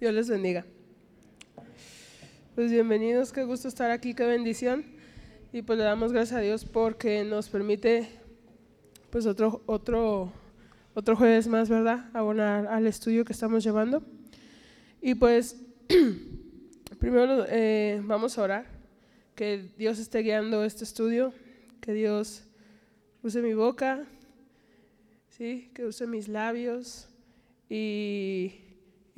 Dios les bendiga. Pues bienvenidos, qué gusto estar aquí, qué bendición. Y pues le damos gracias a Dios porque nos permite pues otro, otro, otro jueves más, ¿verdad? Abonar al estudio que estamos llevando. Y pues primero eh, vamos a orar, que Dios esté guiando este estudio, que Dios use mi boca, ¿sí? que use mis labios y,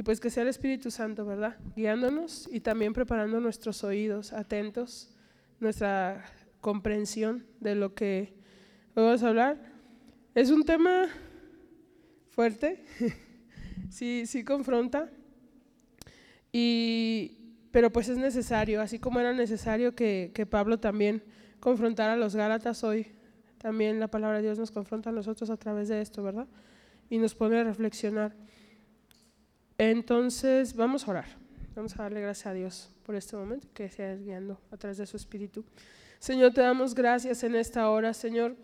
pues que sea el Espíritu Santo, ¿verdad? Guiándonos y también preparando nuestros oídos, atentos, nuestra comprensión de lo que vamos a hablar. Es un tema fuerte, sí, sí confronta, y, pero pues es necesario, así como era necesario que, que Pablo también confrontara a los Gálatas hoy, también la palabra de Dios nos confronta a nosotros a través de esto, ¿verdad? Y nos pone a reflexionar. Entonces, vamos a orar. Vamos a darle gracias a Dios por este momento que sea guiando a través de su Espíritu. Señor, te damos gracias en esta hora, Señor.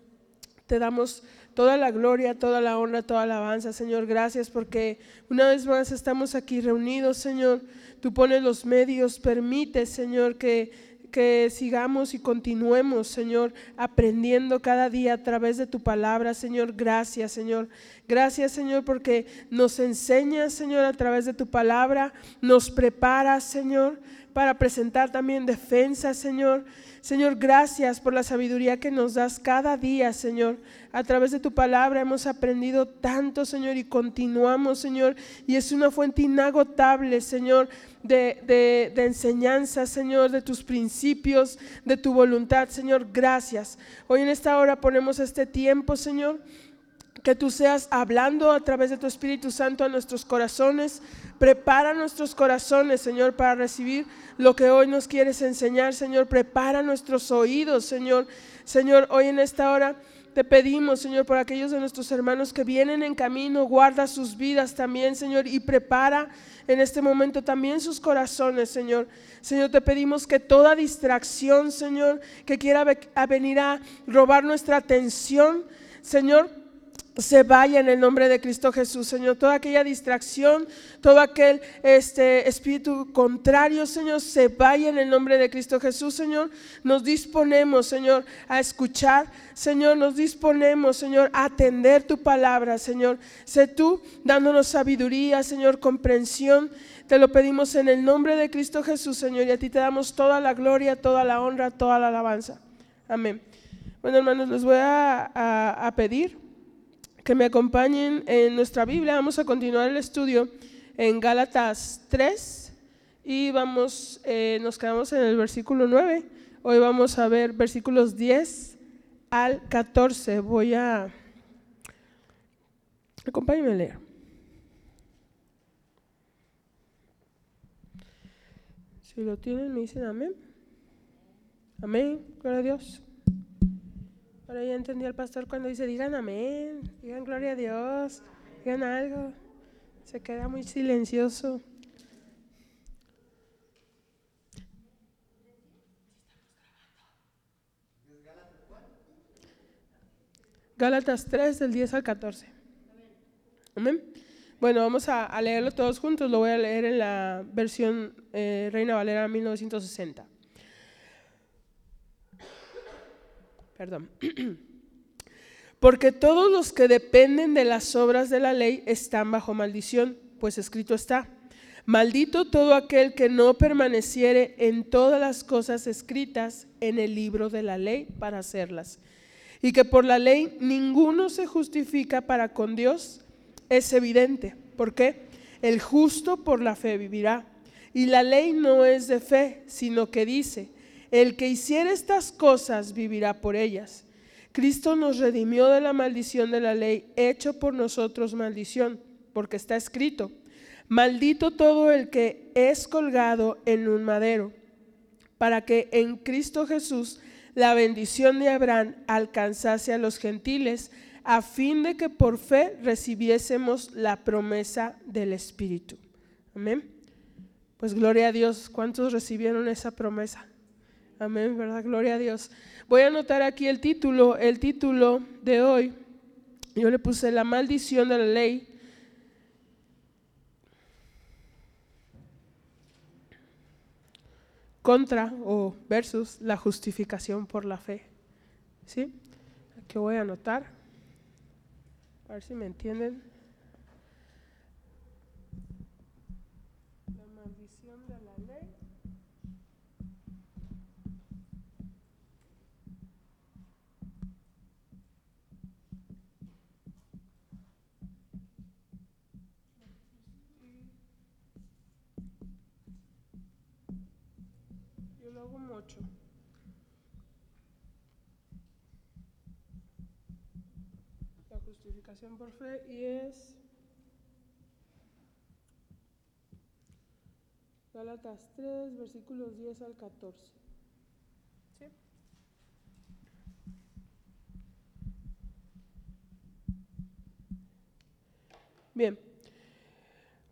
Te damos toda la gloria, toda la honra, toda la alabanza, Señor. Gracias porque una vez más estamos aquí reunidos, Señor. Tú pones los medios, permite, Señor, que que sigamos y continuemos, Señor, aprendiendo cada día a través de tu palabra, Señor. Gracias, Señor. Gracias, Señor, porque nos enseñas, Señor, a través de tu palabra, nos preparas, Señor, para presentar también defensa, Señor. Señor, gracias por la sabiduría que nos das cada día, Señor. A través de tu palabra hemos aprendido tanto, Señor, y continuamos, Señor. Y es una fuente inagotable, Señor, de, enseñanza, Señor, de tus principios, de tu voluntad, Señor. Gracias. Hoy en esta hora ponemos este tiempo, Señor que tú seas hablando a través de tu Espíritu Santo a nuestros corazones. Prepara nuestros corazones, Señor, para recibir lo que hoy nos quieres enseñar, Señor. Prepara nuestros oídos, Señor. Señor, hoy en esta hora te pedimos, Señor, por aquellos de nuestros hermanos que vienen en camino, guarda sus vidas también, Señor, y prepara en este momento también sus corazones, Señor. Señor, te pedimos que toda distracción, Señor, que quiera venir a robar nuestra atención, Señor, se vaya en el nombre de Cristo Jesús, Señor. Toda aquella distracción, todo aquel este, espíritu contrario, Señor, se vaya en el nombre de Cristo Jesús, Señor. Nos disponemos, Señor, a escuchar, Señor. Nos disponemos, Señor, a atender tu palabra, Señor. Sé tú dándonos sabiduría, Señor, comprensión. Te lo pedimos en el nombre de Cristo Jesús, Señor. Y a ti te damos toda la gloria, toda la honra, toda la alabanza. Amén. Bueno, hermanos, les voy a pedir que me acompañen en nuestra Biblia. Vamos a continuar el estudio en Gálatas 3 y vamos, eh, nos quedamos en el versículo 9. Hoy vamos a ver versículos 10 al 14. Voy a... Acompáñenme a leer. Si lo tienen, me dicen amén. Amén. Gloria a Dios. Ahora ya entendí al pastor cuando dice, digan amén, digan gloria a Dios, digan algo. Se queda muy silencioso. Gálatas 3, del 10 al 14. Amén. Bueno, vamos a, leerlo todos juntos. Lo voy a leer en la versión eh, Reina Valera 1960. Perdón. Porque todos los que dependen de las obras de la ley están bajo maldición, pues escrito está, maldito todo aquel que no permaneciere en todas las cosas escritas en el libro de la ley para hacerlas. Y que por la ley ninguno se justifica para con Dios, es evidente. ¿Por qué? El justo por la fe vivirá. Y la ley no es de fe, sino que dice, el que hiciera estas cosas vivirá por ellas. Cristo nos redimió de la maldición de la ley, hecho por nosotros maldición, porque está escrito, maldito todo el que es colgado en un madero, para que en Cristo Jesús la bendición de Abraham alcanzase a los gentiles, a fin de que por fe recibiésemos la promesa del Espíritu. Amén. Pues gloria a Dios, ¿cuántos recibieron esa promesa? Amén, ¿verdad? Gloria a Dios. Voy a anotar aquí el título, el título de hoy. Yo le puse la maldición de la ley. contra o versus la justificación por la fe. ¿Sí? Aquí voy a anotar. A ver si me entienden. La justificación por fe y es Gálatas 3, versículos 10 al 14. ¿Sí? Bien.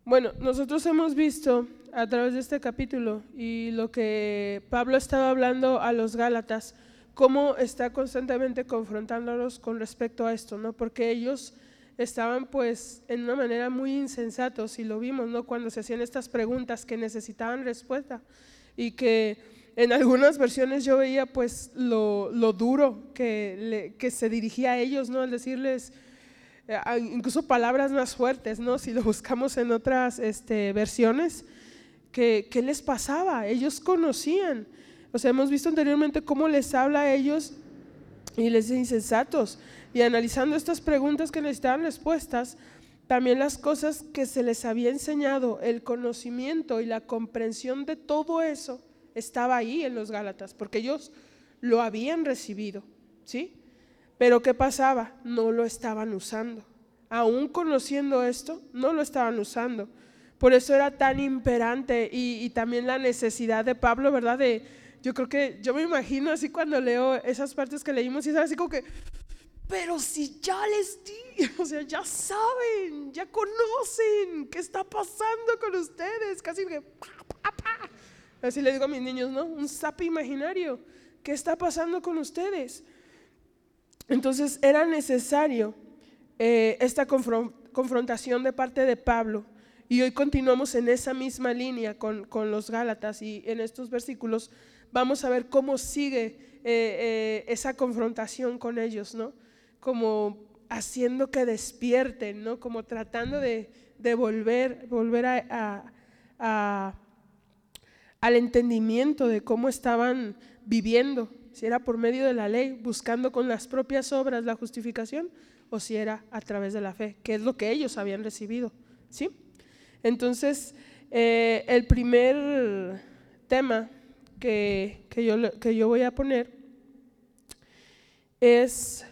Bueno, nosotros hemos visto a través de este capítulo y lo que Pablo estaba hablando a los Gálatas, cómo está constantemente confrontándolos con respecto a esto, ¿no? Porque ellos estaban pues en una manera muy insensatos y lo vimos, ¿no? Cuando se hacían estas preguntas que necesitaban respuesta y que en algunas versiones yo veía pues lo, lo duro que, que se dirigía a ellos, ¿no? Al decirles eh, incluso palabras más fuertes, ¿no? Si lo buscamos en otras este, versiones, ¿Qué, les pasaba? Ellos conocían. O sea, hemos visto anteriormente cómo les habla a ellos y les dice insensatos. Y analizando estas preguntas que necesitaban respuestas, también las cosas que se les había enseñado, el conocimiento y la comprensión de todo eso estaba ahí en los Gálatas, porque ellos lo habían recibido, ¿sí? Pero ¿qué pasaba? No lo estaban usando. Aún conociendo esto, no lo estaban usando. Por eso era tan imperante y, también la necesidad de Pablo, ¿verdad? De, yo creo que, yo me imagino así cuando leo esas partes que leímos y es así como que, pero si ya les di, o sea, ya saben, ya conocen qué está pasando con ustedes, casi que, así le digo a mis niños, ¿no? Un sapo imaginario, ¿qué está pasando con ustedes? Entonces era necesario eh, esta confrontación de parte de Pablo y hoy continuamos en esa misma línea con, los Gálatas y en estos versículos vamos a ver cómo sigue eh, eh, esa confrontación con ellos, ¿no? Como haciendo que despierten, ¿no? Como tratando de, volver, volver a, al entendimiento de cómo estaban viviendo, si era por medio de la ley, buscando con las propias obras la justificación, o si era a través de la fe, que es lo que ellos habían recibido, ¿sí? Entonces, eh, el primer tema que, yo, que yo voy a poner es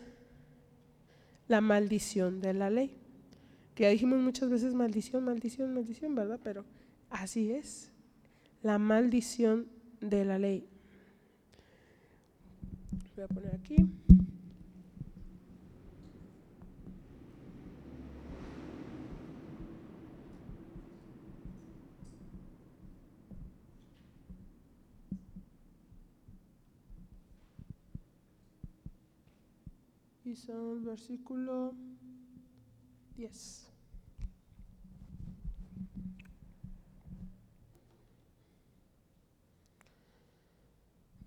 la maldición de la ley. Que ya dijimos muchas veces maldición, maldición, maldición, ¿verdad? Pero así es, la maldición de la ley. Voy a poner aquí. Y son versículo 10.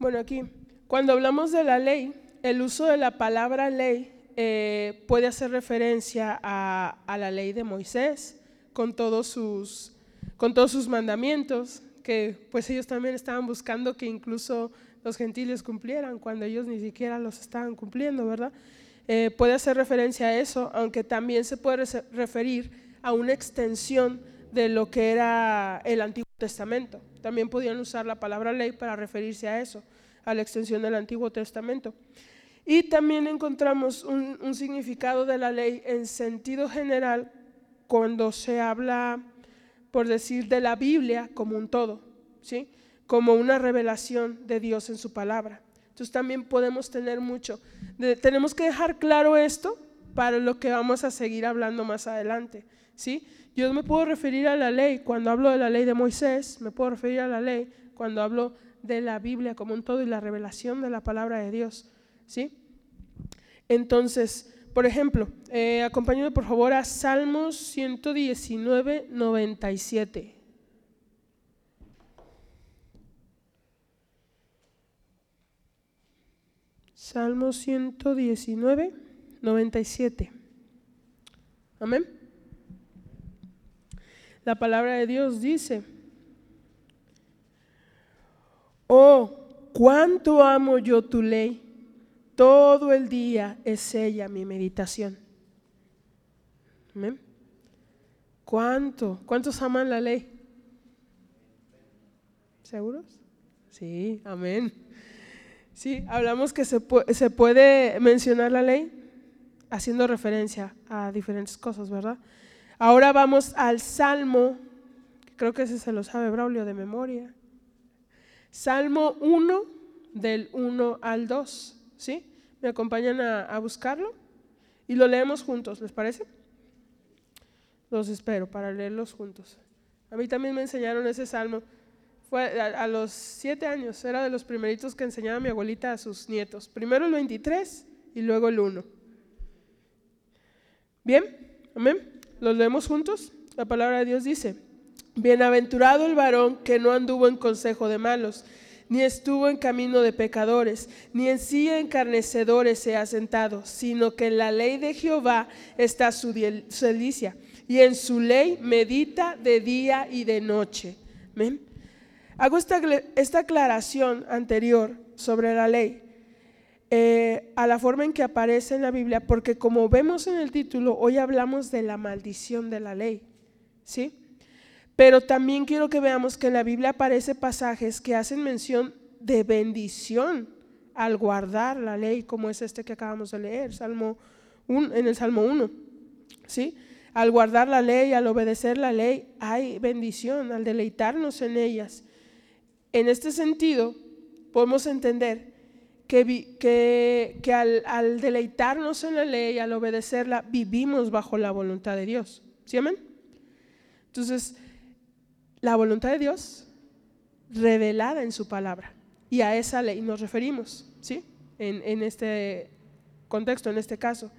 Bueno, aquí, cuando hablamos de la ley, el uso de la palabra ley eh, puede hacer referencia a, a, la ley de Moisés con todos sus, con todos sus mandamientos, que pues ellos también estaban buscando que incluso los gentiles cumplieran cuando ellos ni siquiera los estaban cumpliendo, ¿verdad? Eh, puede hacer referencia a eso, aunque también se puede referir a una extensión de lo que era el Antiguo Testamento. También podían usar la palabra ley para referirse a eso, a la extensión del Antiguo Testamento. Y también encontramos un, un significado de la ley en sentido general cuando se habla, por decir, de la Biblia como un todo, ¿sí? como una revelación de Dios en su palabra. Entonces también podemos tener mucho. tenemos que dejar claro esto para lo que vamos a seguir hablando más adelante. ¿sí? Yo me puedo referir a la ley cuando hablo de la ley de Moisés, me puedo referir a la ley cuando hablo de la Biblia como un todo y la revelación de la palabra de Dios. ¿sí? Entonces, por ejemplo, eh, por favor a Salmos 119, 97. Salmo 119, 97. Amén. La palabra de Dios dice, oh, cuánto amo yo tu ley, todo el día es ella mi meditación. Amén. ¿Cuánto? ¿Cuántos aman la ley? ¿Seguros? Sí, amén. Sí, hablamos que se, se puede mencionar la ley haciendo referencia a diferentes cosas, ¿verdad? Ahora vamos al Salmo, creo que ese se lo sabe Braulio de memoria. Salmo 1, del 1 al 2, ¿sí? ¿Me acompañan a, a buscarlo? Y lo leemos juntos, ¿les parece? Los espero para leerlos juntos. A mí también me enseñaron ese salmo. Fue a, los siete años, era de los primeritos que enseñaba mi abuelita a sus nietos. Primero el 23 y luego el 1. Bien, amén. ¿Los leemos juntos? La palabra de Dios dice, Bienaventurado el varón que no anduvo en consejo de malos, ni estuvo en camino de pecadores, ni en sí encarnecedores se ha sentado, sino que en la ley de Jehová está su delicia, y en su ley medita de día y de noche. ¿Ven? Hago esta, esta aclaración anterior sobre la ley eh, a la forma en que aparece en la Biblia, porque como vemos en el título, hoy hablamos de la maldición de la ley, ¿sí? Pero también quiero que veamos que en la Biblia aparece pasajes que hacen mención de bendición al guardar la ley, como es este que acabamos de leer, Salmo en el Salmo 1, ¿sí? Al guardar la ley, al obedecer la ley, hay bendición, al deleitarnos en ellas. En este sentido, podemos entender que, que, al, deleitarnos en la ley, al obedecerla, vivimos bajo la voluntad de Dios. ¿Sí, amén? Entonces, la voluntad de Dios revelada en su palabra. Y a esa ley nos referimos, ¿sí? En, en este contexto, en este caso.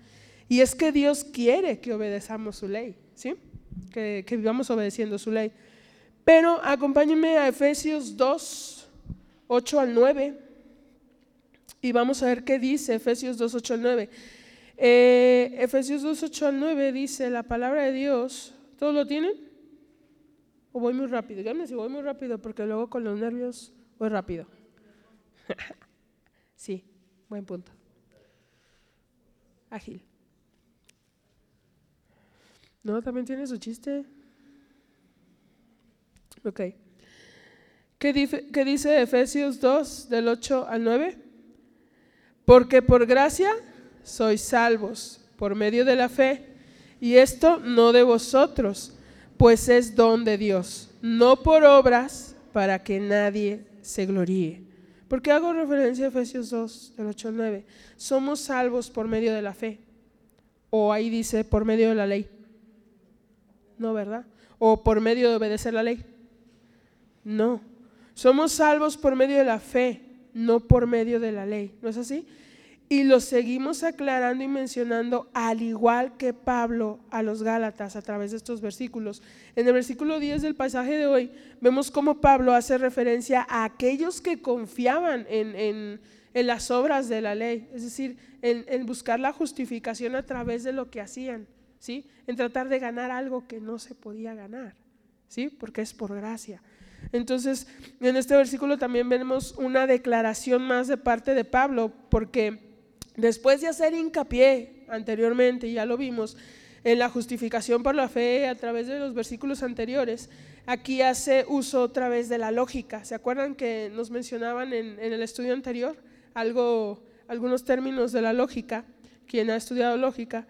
Y es que Dios quiere que obedezamos su ley, ¿sí? Que, que vivamos obedeciendo su ley. Pero acompáñenme a Efesios 2, 8 al 9. Y vamos a ver qué dice Efesios 2, 8 al 9. Eh, Efesios 2, 8 al 9 dice la palabra de Dios. ¿Todos lo tienen? ¿O voy muy rápido? Díganme si voy muy rápido, porque luego con los nervios voy rápido. sí, buen punto. Ágil. ¿No? ¿También tiene su chiste? Ok. ¿Qué dice, Efesios 2, del 8 al 9? Porque por gracia sois salvos por medio de la fe, y esto no de vosotros, pues es don de Dios, no por obras para que nadie se gloríe. ¿Por qué hago referencia a Efesios 2, del 8 al 9? Somos salvos por medio de la fe. O ahí dice por medio de la ley. No, ¿verdad? O por medio de obedecer la ley. No. Somos salvos por medio de la fe no por medio de la ley. ¿No es así? Y lo seguimos aclarando y mencionando al igual que Pablo a los Gálatas a través de estos versículos. En el versículo 10 del pasaje de hoy vemos cómo Pablo hace referencia a aquellos que confiaban en, las obras de la ley, es decir, en, en, buscar la justificación a través de lo que hacían, ¿sí? en tratar de ganar algo que no se podía ganar, ¿sí? porque es por gracia. Entonces, en este versículo también vemos una declaración más de parte de Pablo, porque después de hacer hincapié anteriormente, ya lo vimos, en la justificación por la fe a través de los versículos anteriores, aquí hace uso otra vez de la lógica. ¿Se acuerdan que nos mencionaban en, el estudio anterior algo, algunos términos de la lógica? Quien ha estudiado lógica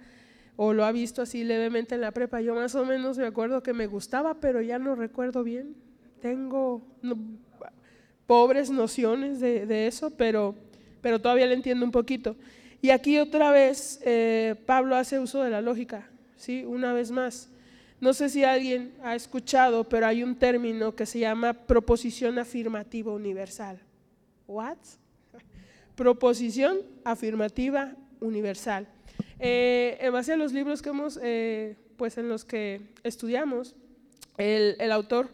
o lo ha visto así levemente en la prepa, yo más o menos me acuerdo que me gustaba, pero ya no recuerdo bien tengo pobres nociones de, eso, pero, pero todavía le entiendo un poquito. Y aquí otra vez eh, Pablo hace uso de la lógica, ¿sí? Una vez más. No sé si alguien ha escuchado, pero hay un término que se llama proposición afirmativa universal. ¿What? Proposición afirmativa universal. Eh, en base a los libros que hemos, eh, pues en los que estudiamos, el, el autor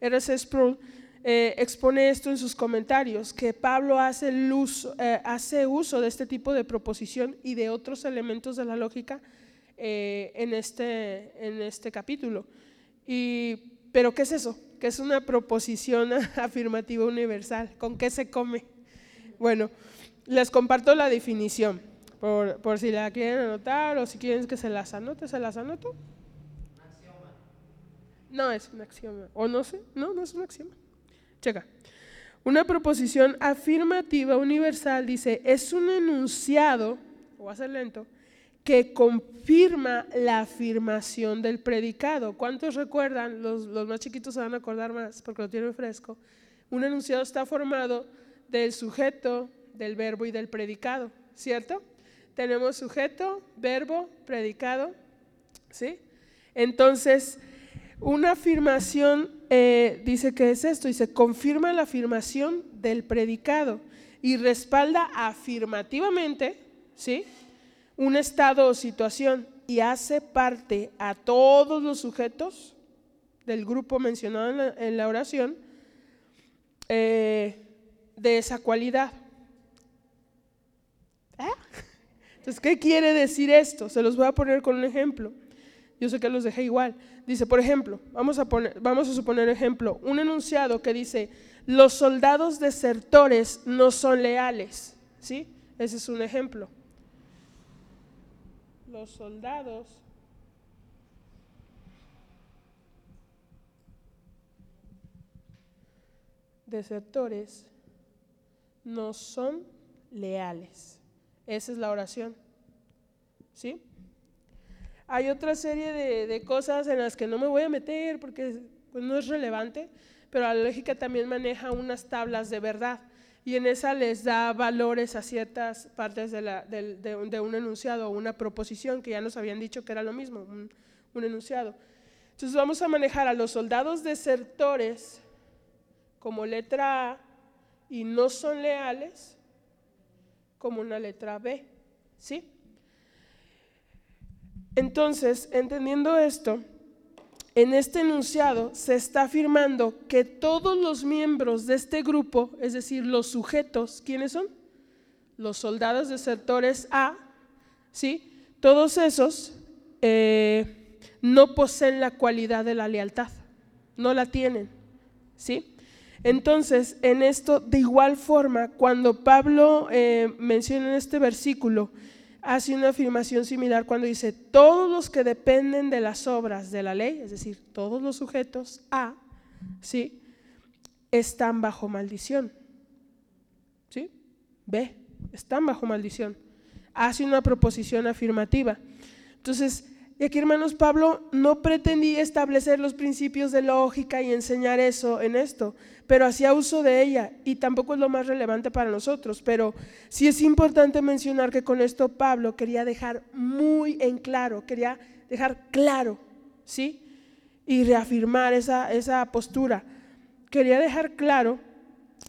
R.C. Sproul eh, expone esto en sus comentarios, que Pablo hace, uso, eh, hace uso de este tipo de proposición y de otros elementos de la lógica eh, en, este, en este capítulo. Y, ¿Pero qué es eso? ¿Qué es una proposición afirmativa universal? ¿Con qué se come? Bueno, les comparto la definición, por, por si la quieren anotar o si quieren que se las anote, se las anoto. No es un axioma. O no sé, no, no es un axioma. Checa. Una proposición afirmativa universal dice, es un enunciado, o va a ser lento, que confirma la afirmación del predicado. ¿Cuántos recuerdan? Los, los, más chiquitos se van a acordar más porque lo tienen fresco. Un enunciado está formado del sujeto, del verbo y del predicado, ¿cierto? Tenemos sujeto, verbo, predicado, ¿sí? Entonces, una afirmación eh, dice que es esto, dice, confirma la afirmación del predicado y respalda afirmativamente, ¿sí? Un estado o situación y hace parte a todos los sujetos del grupo mencionado en la, oración eh, de esa cualidad. ¿Ah? Entonces, ¿qué quiere decir esto? Se los voy a poner con un ejemplo. Yo sé que los dejé igual. Dice, por ejemplo, vamos a, poner, vamos a suponer ejemplo, un enunciado que dice, los soldados desertores no son leales. ¿Sí? Ese es un ejemplo. Los soldados desertores no son leales. Esa es la oración. ¿Sí? Hay otra serie de, cosas en las que no me voy a meter porque pues, no es relevante, pero la lógica también maneja unas tablas de verdad y en esa les da valores a ciertas partes de, un enunciado o una proposición que ya nos habían dicho que era lo mismo, un, un enunciado. Entonces vamos a manejar a los soldados desertores como letra A y no son leales como una letra B, ¿sí? Entonces, entendiendo esto, en este enunciado se está afirmando que todos los miembros de este grupo, es decir, los sujetos, ¿quiénes son? Los soldados desertores A, ¿sí? Todos esos eh, no poseen la cualidad de la lealtad, no la tienen, ¿sí? Entonces, en esto, de igual forma, cuando Pablo eh, menciona en este versículo hace una afirmación similar cuando dice, todos los que dependen de las obras de la ley, es decir, todos los sujetos A, ¿sí? están bajo maldición. ¿Sí? B, están bajo maldición. Hace una proposición afirmativa. Entonces, y aquí, hermanos, Pablo no pretendía establecer los principios de lógica y enseñar eso en esto, pero hacía uso de ella y tampoco es lo más relevante para nosotros. Pero sí es importante mencionar que con esto Pablo quería dejar muy en claro, quería dejar claro, ¿sí? Y reafirmar esa, esa postura. Quería dejar claro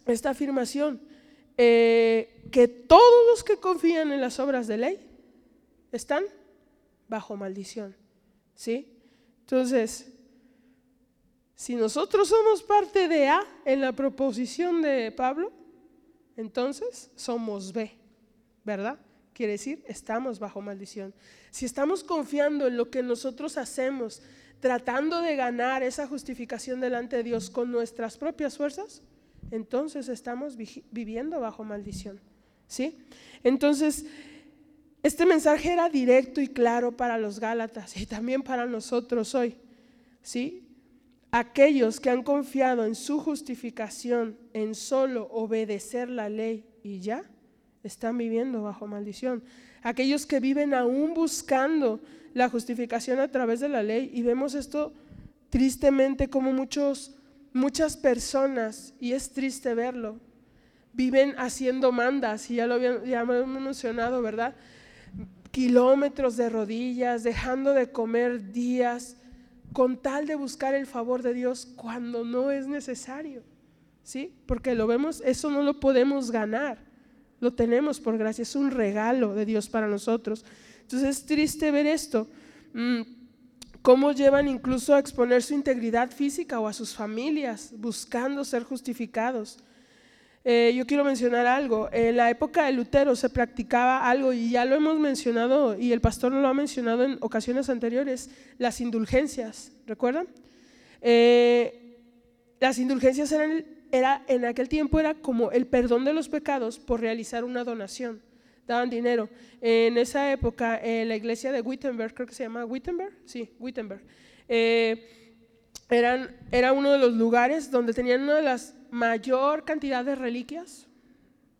esta afirmación, eh, que todos los que confían en las obras de ley están bajo maldición. ¿Sí? Entonces, si nosotros somos parte de A en la proposición de Pablo, entonces somos B, ¿verdad? Quiere decir, estamos bajo maldición. Si estamos confiando en lo que nosotros hacemos, tratando de ganar esa justificación delante de Dios con nuestras propias fuerzas, entonces estamos viviendo bajo maldición. ¿Sí? Entonces, este mensaje era directo y claro para los Gálatas y también para nosotros hoy. ¿Sí? Aquellos que han confiado en su justificación en solo obedecer la ley y ya están viviendo bajo maldición. Aquellos que viven aún buscando la justificación a través de la ley y vemos esto tristemente como muchos muchas personas y es triste verlo. Viven haciendo mandas y ya lo habíamos mencionado, ¿verdad? Kilómetros de rodillas, dejando de comer días, con tal de buscar el favor de Dios cuando no es necesario. ¿Sí? Porque lo vemos, eso no lo podemos ganar. Lo tenemos por gracia, es un regalo de Dios para nosotros. Entonces es triste ver esto. Mm, cómo llevan incluso a exponer su integridad física o a sus familias, buscando ser justificados. Eh, yo quiero mencionar algo. En la época de Lutero se practicaba algo y ya lo hemos mencionado y el pastor lo ha mencionado en ocasiones anteriores, las indulgencias, ¿recuerdan? Eh, las indulgencias eran, era, en aquel tiempo era como el perdón de los pecados por realizar una donación. Daban dinero. En esa época, en la iglesia de Wittenberg, creo que se llama Wittenberg, sí, Wittenberg, eh, eran, era uno de los lugares donde tenían una de las mayor cantidad de reliquias,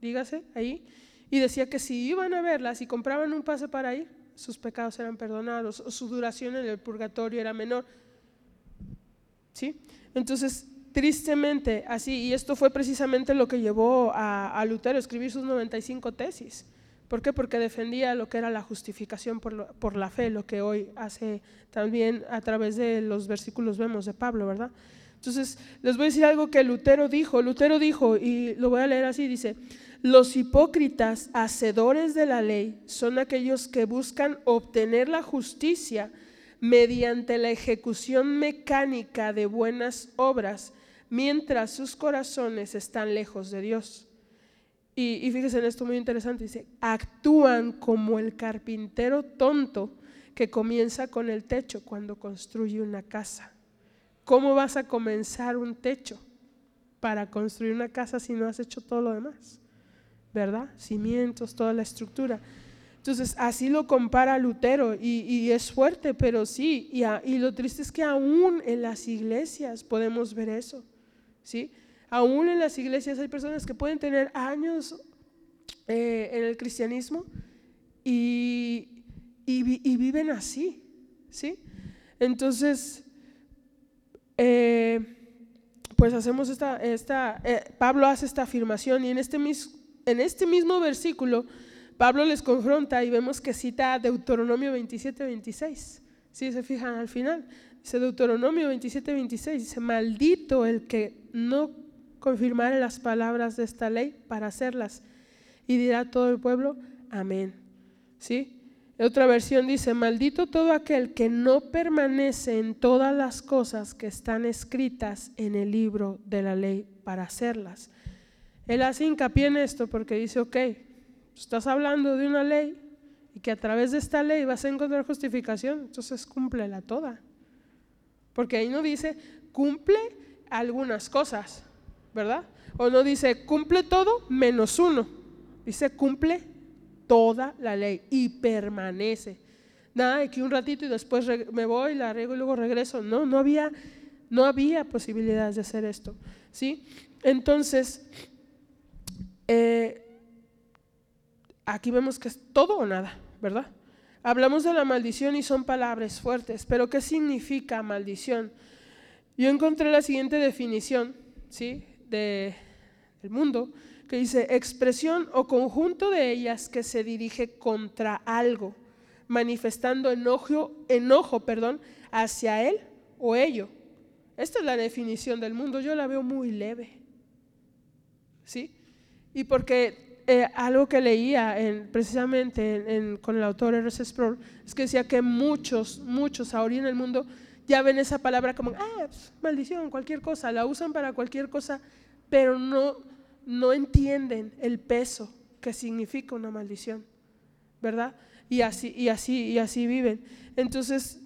dígase ahí, y decía que si iban a verlas y compraban un pase para ir, sus pecados eran perdonados o su duración en el purgatorio era menor. ¿Sí? Entonces, tristemente, así, y esto fue precisamente lo que llevó a, Lutero a escribir sus 95 tesis. ¿Por qué? Porque defendía lo que era la justificación por, por, la fe, lo que hoy hace también a través de los versículos vemos de Pablo, ¿verdad? Entonces, les voy a decir algo que Lutero dijo. Lutero dijo, y lo voy a leer así, dice, los hipócritas, hacedores de la ley, son aquellos que buscan obtener la justicia mediante la ejecución mecánica de buenas obras, mientras sus corazones están lejos de Dios. Y, y fíjense en esto muy interesante, dice, actúan como el carpintero tonto que comienza con el techo cuando construye una casa. ¿Cómo vas a comenzar un techo para construir una casa si no has hecho todo lo demás? ¿Verdad? Cimientos, toda la estructura. Entonces, así lo compara Lutero y, es fuerte, pero sí, y, lo triste es que aún en las iglesias podemos ver eso, ¿sí? Aún en las iglesias hay personas que pueden tener años eh, en el cristianismo y, y, viven así, ¿sí? Entonces, eh, pues hacemos esta, esta eh, Pablo hace esta afirmación y en este, en este mismo versículo Pablo les confronta y vemos que cita Deuteronomio 27, 26. Si se fijan al final, dice Deuteronomio 27, 26, dice, maldito el que no confirmare las palabras de esta ley para hacerlas. Y dirá todo el pueblo, amén. ¿Sí? Otra versión dice, maldito todo aquel que no permanece en todas las cosas que están escritas en el libro de la ley para hacerlas. Él hace hincapié en esto porque dice, ok, estás hablando de una ley y que a través de esta ley vas a encontrar justificación, entonces cúmplela toda. Porque ahí no dice, cumple algunas cosas, ¿verdad? O no dice, cumple todo menos uno. Dice, cumple toda la ley y permanece. Nada de que un ratito y después me voy, la arreglo y luego regreso. No, no había, no había posibilidades de hacer esto. ¿sí? Entonces, eh, aquí vemos que es todo o nada, ¿verdad? Hablamos de la maldición y son palabras fuertes, pero ¿qué significa maldición? Yo encontré la siguiente definición, ¿sí? De, del mundo que dice expresión o conjunto de ellas que se dirige contra algo, manifestando enojo, enojo perdón, hacia él o ello. Esta es la definición del mundo, yo la veo muy leve. ¿Sí? Y porque eh, algo que leía en, precisamente con el autor R.C. Sproul es que decía que muchos, muchos ahora en el mundo ya ven esa palabra como, ah, pues, maldición, cualquier cosa, la usan para cualquier cosa, pero no, no entienden el peso que significa una maldición, ¿verdad? Y así, y así, y así viven. Entonces,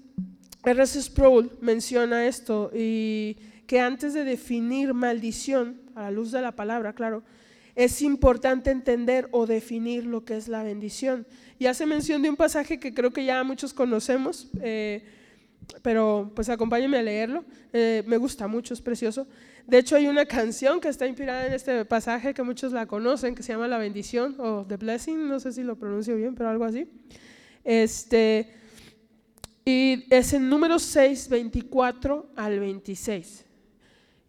R.S. Sproul menciona esto y que antes de definir maldición, a la luz de la palabra, claro, es importante entender o definir lo que es la bendición. Y hace mención de un pasaje que creo que ya muchos conocemos, eh, pero pues acompáñenme a leerlo. Eh, me gusta mucho, es precioso. De hecho, hay una canción que está inspirada en este pasaje que muchos la conocen, que se llama La bendición o The Blessing, no sé si lo pronuncio bien, pero algo así. Este, y es en número 6, 24 al 26.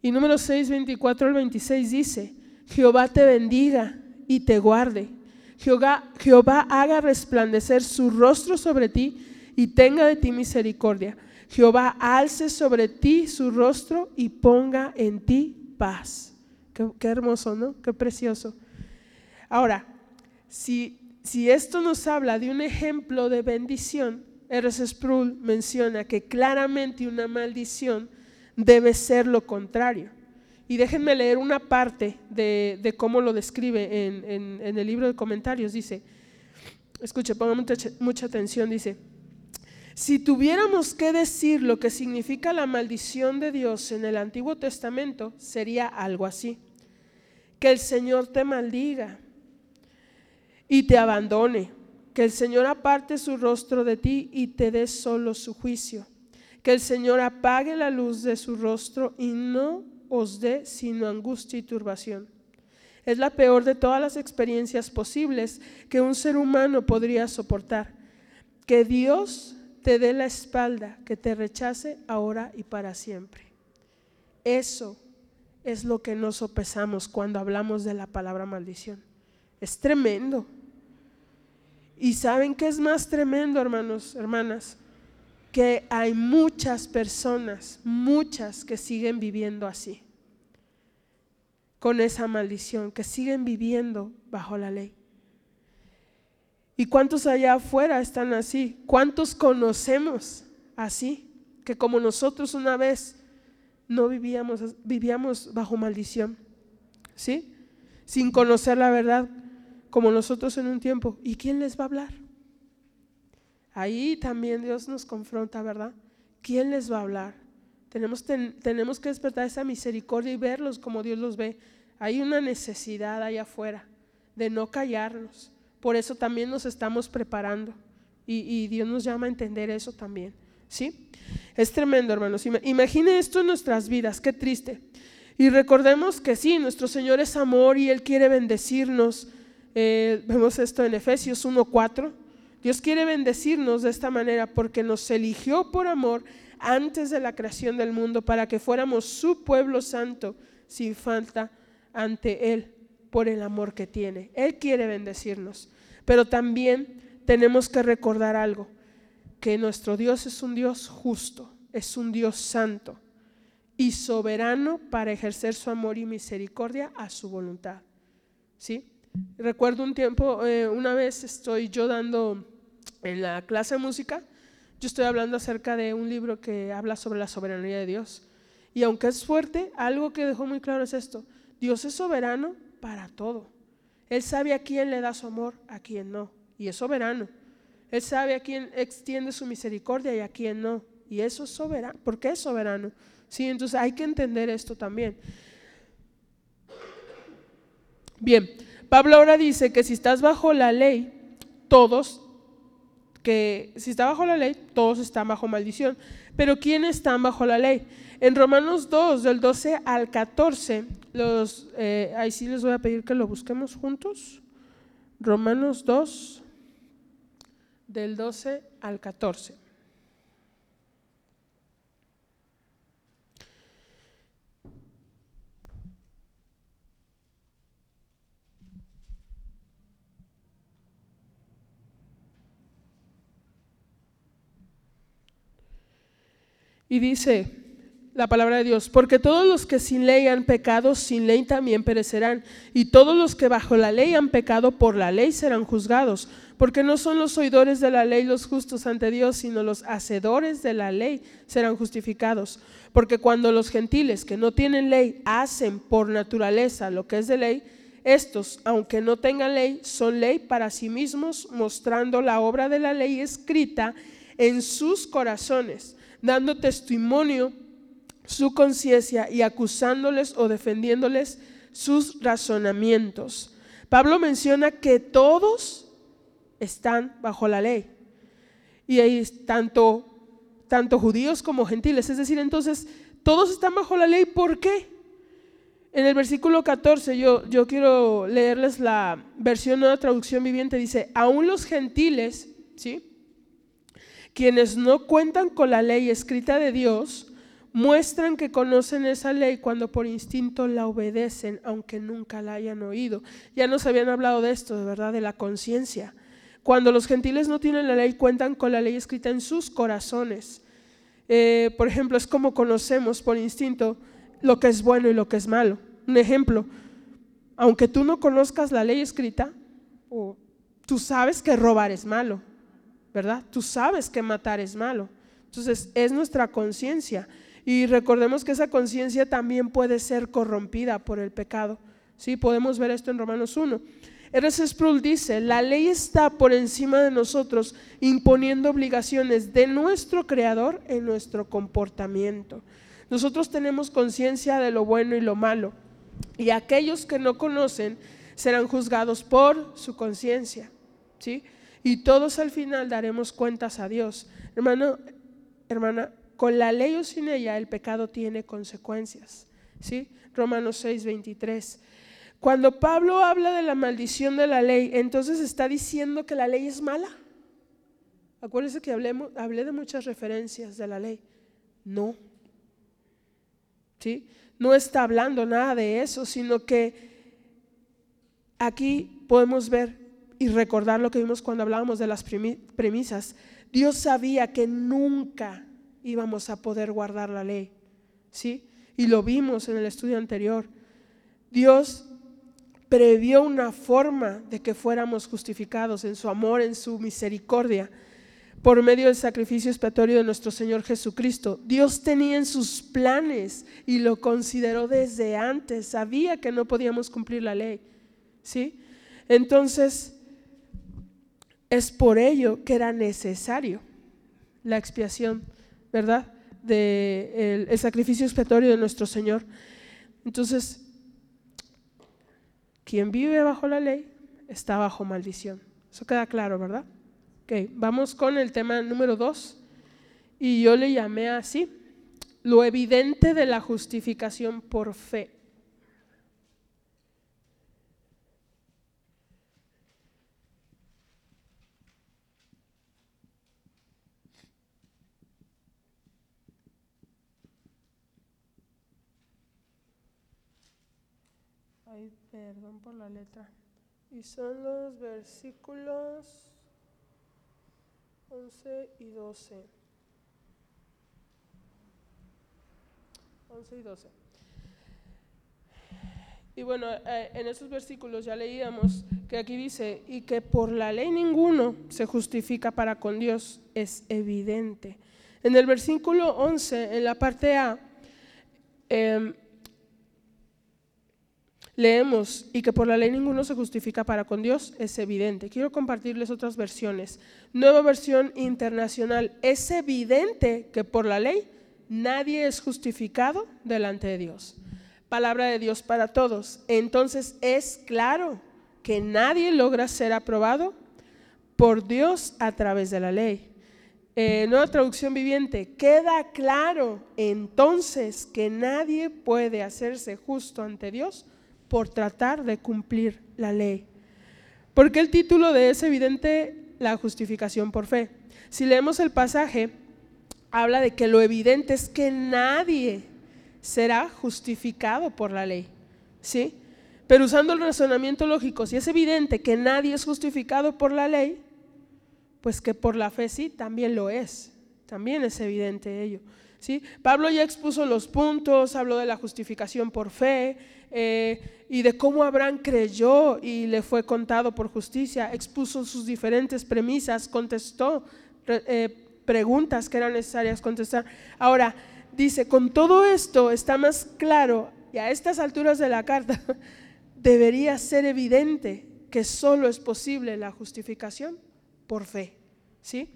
Y número 6, 24 al 26 dice, Jehová te bendiga y te guarde. Jehová, Jehová haga resplandecer su rostro sobre ti y tenga de ti misericordia. Jehová alce sobre ti su rostro y ponga en ti paz. Qué, hermoso, ¿no? Qué precioso. Ahora, si, si esto nos habla de un ejemplo de bendición, R.C. Sproul menciona que claramente una maldición debe ser lo contrario. Y déjenme leer una parte de, cómo lo describe en, el libro de comentarios. Dice, escuche, pongan mucha atención, dice, si tuviéramos que decir lo que significa la maldición de Dios en el Antiguo Testamento, sería algo así. Que el Señor te maldiga y te abandone. Que el Señor aparte su rostro de ti y te dé solo su juicio. Que el Señor apague la luz de su rostro y no os dé sino angustia y turbación. Es la peor de todas las experiencias posibles que un ser humano podría soportar. Que Dios te dé la espalda, que te rechace ahora y para siempre. Eso es lo que nos sopesamos cuando hablamos de la palabra maldición. Es tremendo. Y saben que es más tremendo, hermanos, hermanas, que hay muchas personas, muchas que siguen viviendo así, con esa maldición, que siguen viviendo bajo la ley. ¿Y cuántos allá afuera están así? ¿Cuántos conocemos así? Que como nosotros una vez no vivíamos, vivíamos bajo maldición, ¿sí? Sin conocer la verdad, como nosotros en un tiempo. ¿Y quién les va a hablar? Ahí también Dios nos confronta, ¿verdad? ¿Quién les va a hablar? Tenemos, tenemos que despertar esa misericordia y verlos como Dios los ve. Hay una necesidad allá afuera de no callarnos. Por eso también nos estamos preparando. Y, Dios nos llama a entender eso también. ¿Sí? Es tremendo, hermanos. Imagine esto en nuestras vidas, qué triste. Y recordemos que sí, nuestro Señor es amor y Él quiere bendecirnos. Eh, vemos esto en Efesios 1.4 Dios quiere bendecirnos de esta manera porque nos eligió por amor antes de la creación del mundo para que fuéramos su pueblo santo sin falta ante Él por el amor que tiene. Él quiere bendecirnos, pero también tenemos que recordar algo, que nuestro Dios es un Dios justo, es un Dios santo y soberano para ejercer su amor y misericordia a su voluntad. ¿Sí? Recuerdo un tiempo, eh, una vez estoy yo dando en la clase de música, yo estoy hablando acerca de un libro que habla sobre la soberanía de Dios. Y aunque es fuerte, algo que dejó muy claro es esto. Dios es soberano para todo. Él sabe a quién le da su amor, a quién no. Y es soberano. Él sabe a quién extiende su misericordia y a quién no. Y eso es soberano. ¿Por qué es soberano? Sí, entonces hay que entender esto también. Bien, Pablo ahora dice que si estás bajo la ley, todos, que si está bajo la ley, todos están bajo maldición. Pero ¿quién están bajo la ley? En Romanos 2, del 12 al 14, los, eh, ahí sí les voy a pedir que lo busquemos juntos. Romanos 2, del 12 al 14. Y dice la palabra de Dios, porque todos los que sin ley han pecado, sin ley también perecerán, y todos los que bajo la ley han pecado, por la ley serán juzgados, porque no son los oidores de la ley los justos ante Dios, sino los hacedores de la ley serán justificados. Porque cuando los gentiles que no tienen ley hacen por naturaleza lo que es de ley, estos, aunque no tengan ley, son ley para sí mismos, mostrando la obra de la ley escrita en sus corazones dando testimonio su conciencia y acusándoles o defendiéndoles sus razonamientos. Pablo menciona que todos están bajo la ley. Y ahí tanto, tanto judíos como gentiles. Es decir, entonces, todos están bajo la ley. ¿Por qué? En el versículo 14, yo, yo quiero leerles la versión nueva traducción viviente. Dice, aún los gentiles, ¿sí? Quienes no cuentan con la ley escrita de Dios muestran que conocen esa ley cuando por instinto la obedecen, aunque nunca la hayan oído. Ya nos habían hablado de esto, de verdad, de la conciencia. Cuando los gentiles no tienen la ley, cuentan con la ley escrita en sus corazones. Eh, por ejemplo, es como conocemos por instinto lo que es bueno y lo que es malo. Un ejemplo, aunque tú no conozcas la ley escrita, tú sabes que robar es malo, ¿verdad? Tú sabes que matar es malo. Entonces, es nuestra conciencia. Y recordemos que esa conciencia también puede ser corrompida por el pecado. ¿Sí? Podemos ver esto en Romanos 1. R.C. Sproul dice, la ley está por encima de nosotros, imponiendo obligaciones de nuestro Creador en nuestro comportamiento. Nosotros tenemos conciencia de lo bueno y lo malo, y aquellos que no conocen serán juzgados por su conciencia. ¿sí? Y todos al final daremos cuentas a Dios. Hermano, hermana, con la ley o sin ella el pecado tiene consecuencias. ¿sí? Romanos 6, 23. Cuando Pablo habla de la maldición de la ley, entonces está diciendo que la ley es mala. Acuérdense que hablé, hablé de muchas referencias de la ley. No. ¿Sí? No está hablando nada de eso, sino que aquí podemos ver y recordar lo que vimos cuando hablábamos de las premisas. Dios sabía que nunca íbamos a poder guardar la ley. ¿Sí? Y lo vimos en el estudio anterior. Dios previó una forma de que fuéramos justificados en su amor, en su misericordia, por medio del sacrificio expiatorio de nuestro Señor Jesucristo. Dios tenía en sus planes y lo consideró desde antes, sabía que no podíamos cumplir la ley. ¿Sí? Entonces, es por ello que era necesario la expiación, ¿verdad? De el, sacrificio expiatorio de nuestro Señor. Entonces, quien vive bajo la ley está bajo maldición. Eso queda claro, ¿verdad? Ok, vamos con el tema número dos. Y yo le llamé así, lo evidente de la justificación por fe. Perdón por la letra. Y son los versículos 11 y 12. 11 y 12. Y bueno, eh, en esos versículos ya leíamos que aquí dice, y que por la ley ninguno se justifica para con Dios, es evidente. En el versículo 11, en la parte A, eh, leemos y que por la ley ninguno se justifica para con Dios, es evidente. Quiero compartirles otras versiones. Nueva versión internacional. Es evidente que por la ley nadie es justificado delante de Dios. Palabra de Dios para todos. Entonces es claro que nadie logra ser aprobado por Dios a través de la ley. Eh, nueva traducción viviente, queda claro entonces que nadie puede hacerse justo ante Dios por tratar de cumplir la ley. Porque el título de es evidente la justificación por fe. Si leemos el pasaje, habla de que lo evidente es que nadie será justificado por la ley. ¿Sí? Pero usando el razonamiento lógico, si es evidente que nadie es justificado por la ley, pues que por la fe sí, también lo es. También es evidente ello. ¿Sí? Pablo ya expuso los puntos, habló de la justificación por fe, eh, y de cómo Abraham creyó y le fue contado por justicia, expuso sus diferentes premisas, contestó eh, preguntas que eran necesarias contestar. Ahora, dice, con todo esto está más claro, y a estas alturas de la carta, debería ser evidente que solo es posible la justificación por fe. ¿Sí?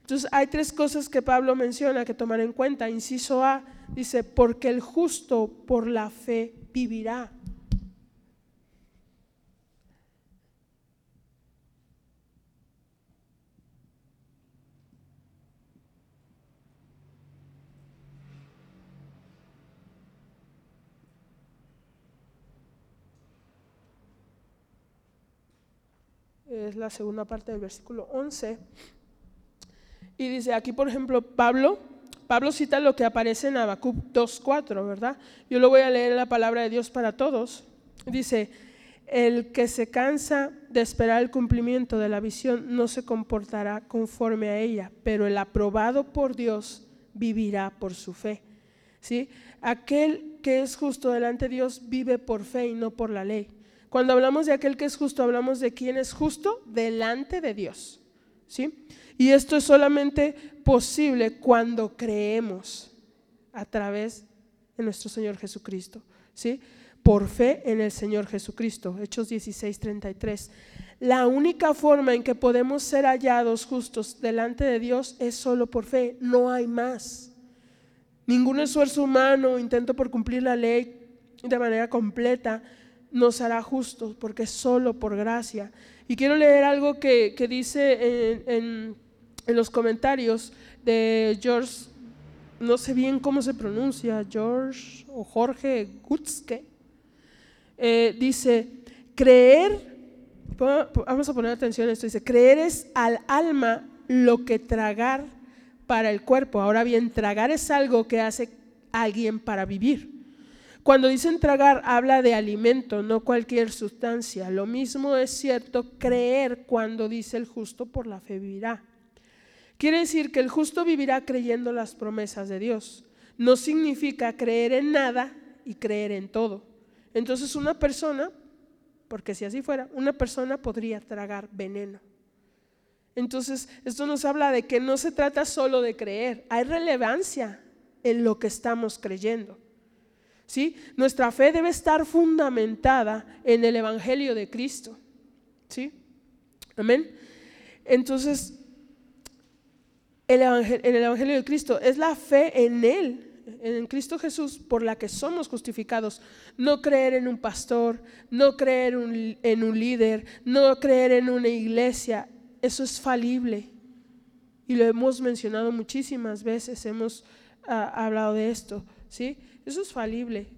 Entonces hay tres cosas que Pablo menciona que tomar en cuenta. Inciso A dice, porque el justo por la fe vivirá. Es la segunda parte del versículo 11. Y dice aquí, por ejemplo, Pablo Pablo cita lo que aparece en Habacuc 2.4, ¿verdad? Yo lo voy a leer en la palabra de Dios para todos. Dice, el que se cansa de esperar el cumplimiento de la visión no se comportará conforme a ella, pero el aprobado por Dios vivirá por su fe. ¿Sí? Aquel que es justo delante de Dios vive por fe y no por la ley. Cuando hablamos de aquel que es justo, hablamos de quién es justo delante de Dios. ¿Sí? Y esto es solamente posible cuando creemos a través de nuestro Señor Jesucristo, ¿sí? Por fe en el Señor Jesucristo. Hechos 16, 33. La única forma en que podemos ser hallados justos delante de Dios es solo por fe, no hay más. Ningún esfuerzo humano, intento por cumplir la ley de manera completa, nos hará justos, porque es solo por gracia. Y quiero leer algo que, dice en, los comentarios de George, no sé bien cómo se pronuncia, George o Jorge Gutzke. Eh, dice, creer, vamos a poner atención a esto, dice, creer es al alma lo que tragar para el cuerpo. Ahora bien, tragar es algo que hace alguien para vivir. Cuando dicen tragar, habla de alimento, no cualquier sustancia. Lo mismo es cierto creer cuando dice el justo por la fe vivirá. Quiere decir que el justo vivirá creyendo las promesas de Dios. No significa creer en nada y creer en todo. Entonces una persona, porque si así fuera, una persona podría tragar veneno. Entonces, esto nos habla de que no se trata solo de creer, hay relevancia en lo que estamos creyendo. ¿Sí? Nuestra fe debe estar fundamentada en el Evangelio de Cristo. ¿Sí? Amén. Entonces, el evangelio, en el Evangelio de Cristo es la fe en Él, en Cristo Jesús, por la que somos justificados. No creer en un pastor, no creer en un líder, no creer en una iglesia eso es falible. Y lo hemos mencionado muchísimas veces, hemos ah, hablado de esto, ¿sí? Eso es falible.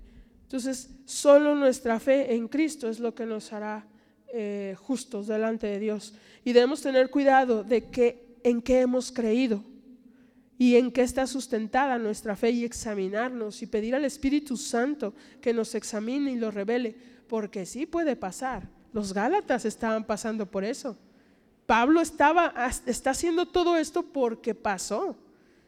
Entonces, solo nuestra fe en Cristo es lo que nos hará eh, justos delante de Dios. Y debemos tener cuidado de que, en qué hemos creído y en qué está sustentada nuestra fe y examinarnos y pedir al Espíritu Santo que nos examine y lo revele, porque sí puede pasar. Los Gálatas estaban pasando por eso. Pablo estaba, está haciendo todo esto porque pasó.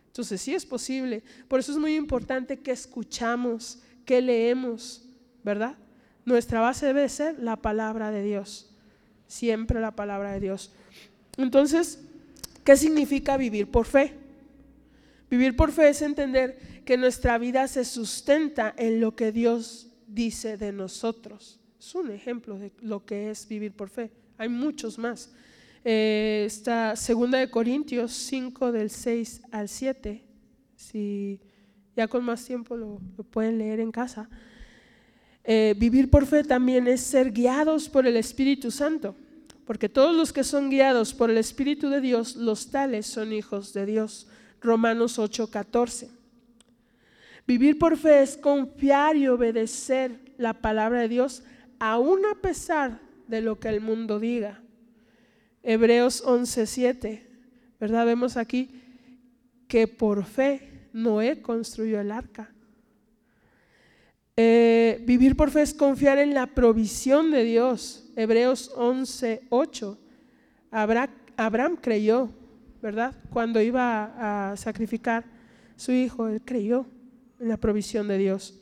Entonces sí es posible. Por eso es muy importante que escuchamos, que leemos, ¿verdad? Nuestra base debe ser la palabra de Dios. Siempre la palabra de Dios. Entonces, ¿qué significa vivir por fe? Vivir por fe es entender que nuestra vida se sustenta en lo que Dios dice de nosotros. Es un ejemplo de lo que es vivir por fe. Hay muchos más. Eh, está segunda de Corintios 5 del 6 al 7. Si ya con más tiempo lo, pueden leer en casa. Eh, vivir por fe también es ser guiados por el Espíritu Santo, porque todos los que son guiados por el Espíritu de Dios, los tales son hijos de Dios. Romanos 8, 14. Vivir por fe es confiar y obedecer la palabra de Dios, aun a pesar de lo que el mundo diga. Hebreos 11:7, ¿verdad? Vemos aquí que por fe Noé construyó el arca. Eh, vivir por fe es confiar en la provisión de Dios. Hebreos 11:8. Abraham, Abraham creyó, ¿verdad? Cuando iba a sacrificar su hijo, él creyó en la provisión de Dios.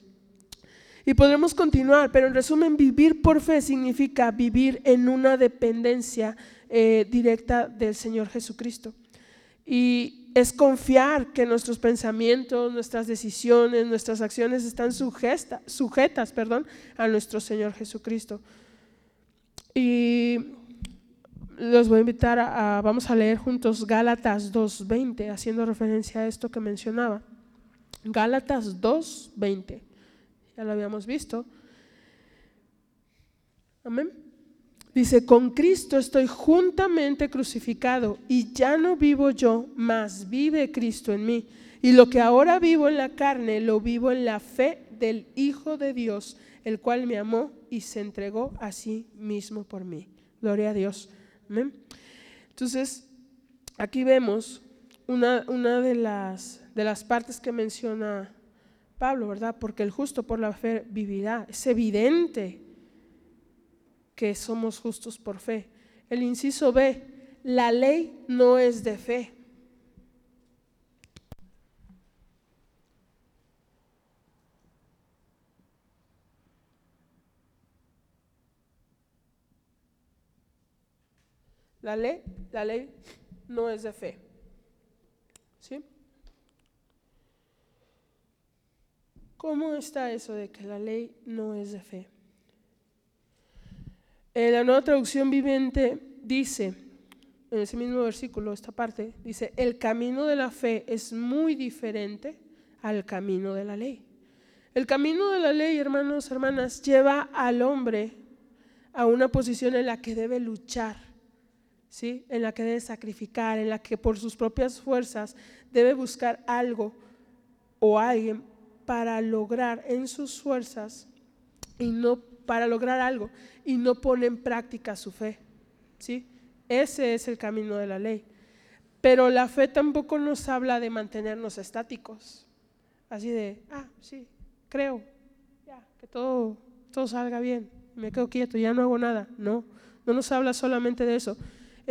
Y podremos continuar, pero en resumen, vivir por fe significa vivir en una dependencia eh, directa del Señor Jesucristo. Y es confiar que nuestros pensamientos, nuestras decisiones, nuestras acciones están sujetas perdón, a nuestro Señor Jesucristo. Y los voy a invitar a, vamos a leer juntos Gálatas 2.20, haciendo referencia a esto que mencionaba. Gálatas 2.20, ya lo habíamos visto. Amén. Dice, con Cristo estoy juntamente crucificado y ya no vivo yo, mas vive Cristo en mí. Y lo que ahora vivo en la carne, lo vivo en la fe del Hijo de Dios, el cual me amó y se entregó a sí mismo por mí. Gloria a Dios. Entonces, aquí vemos una, una de, las, de las partes que menciona Pablo, ¿verdad? Porque el justo por la fe vivirá. Es evidente que somos justos por fe. El inciso B, la ley no es de fe. La ley, la ley no es de fe. ¿Sí? ¿Cómo está eso de que la ley no es de fe? En la nueva traducción viviente dice, en ese mismo versículo, esta parte, dice, el camino de la fe es muy diferente al camino de la ley. El camino de la ley, hermanos, hermanas, lleva al hombre a una posición en la que debe luchar, ¿sí? en la que debe sacrificar, en la que por sus propias fuerzas debe buscar algo o alguien para lograr en sus fuerzas y no para lograr algo y no pone en práctica su fe. ¿sí? Ese es el camino de la ley. Pero la fe tampoco nos habla de mantenernos estáticos, así de, ah, sí, creo, ya, que todo, todo salga bien, me quedo quieto, ya no hago nada. No, no nos habla solamente de eso.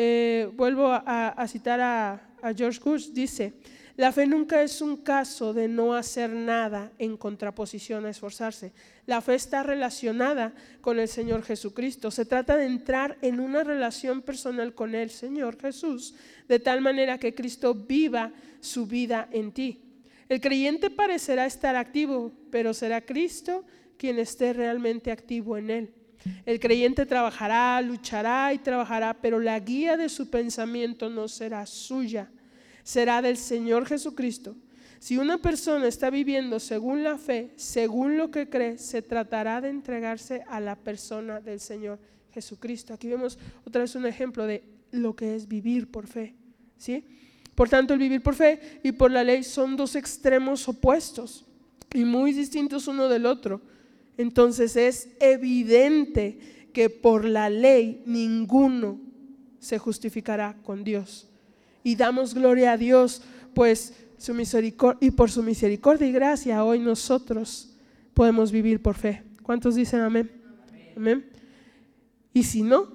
Eh, vuelvo a, citar a, a George Bush, dice, la fe nunca es un caso de no hacer nada en contraposición a esforzarse. La fe está relacionada con el Señor Jesucristo. Se trata de entrar en una relación personal con el Señor Jesús, de tal manera que Cristo viva su vida en ti. El creyente parecerá estar activo, pero será Cristo quien esté realmente activo en él. El creyente trabajará, luchará y trabajará, pero la guía de su pensamiento no será suya será del Señor Jesucristo. Si una persona está viviendo según la fe, según lo que cree, se tratará de entregarse a la persona del Señor Jesucristo. Aquí vemos otra vez un ejemplo de lo que es vivir por fe, ¿sí? Por tanto, el vivir por fe y por la ley son dos extremos opuestos y muy distintos uno del otro. Entonces es evidente que por la ley ninguno se justificará con Dios y damos gloria a Dios, pues su misericordia y por su misericordia y gracia hoy nosotros podemos vivir por fe. ¿Cuántos dicen amén? Amén. Y si no,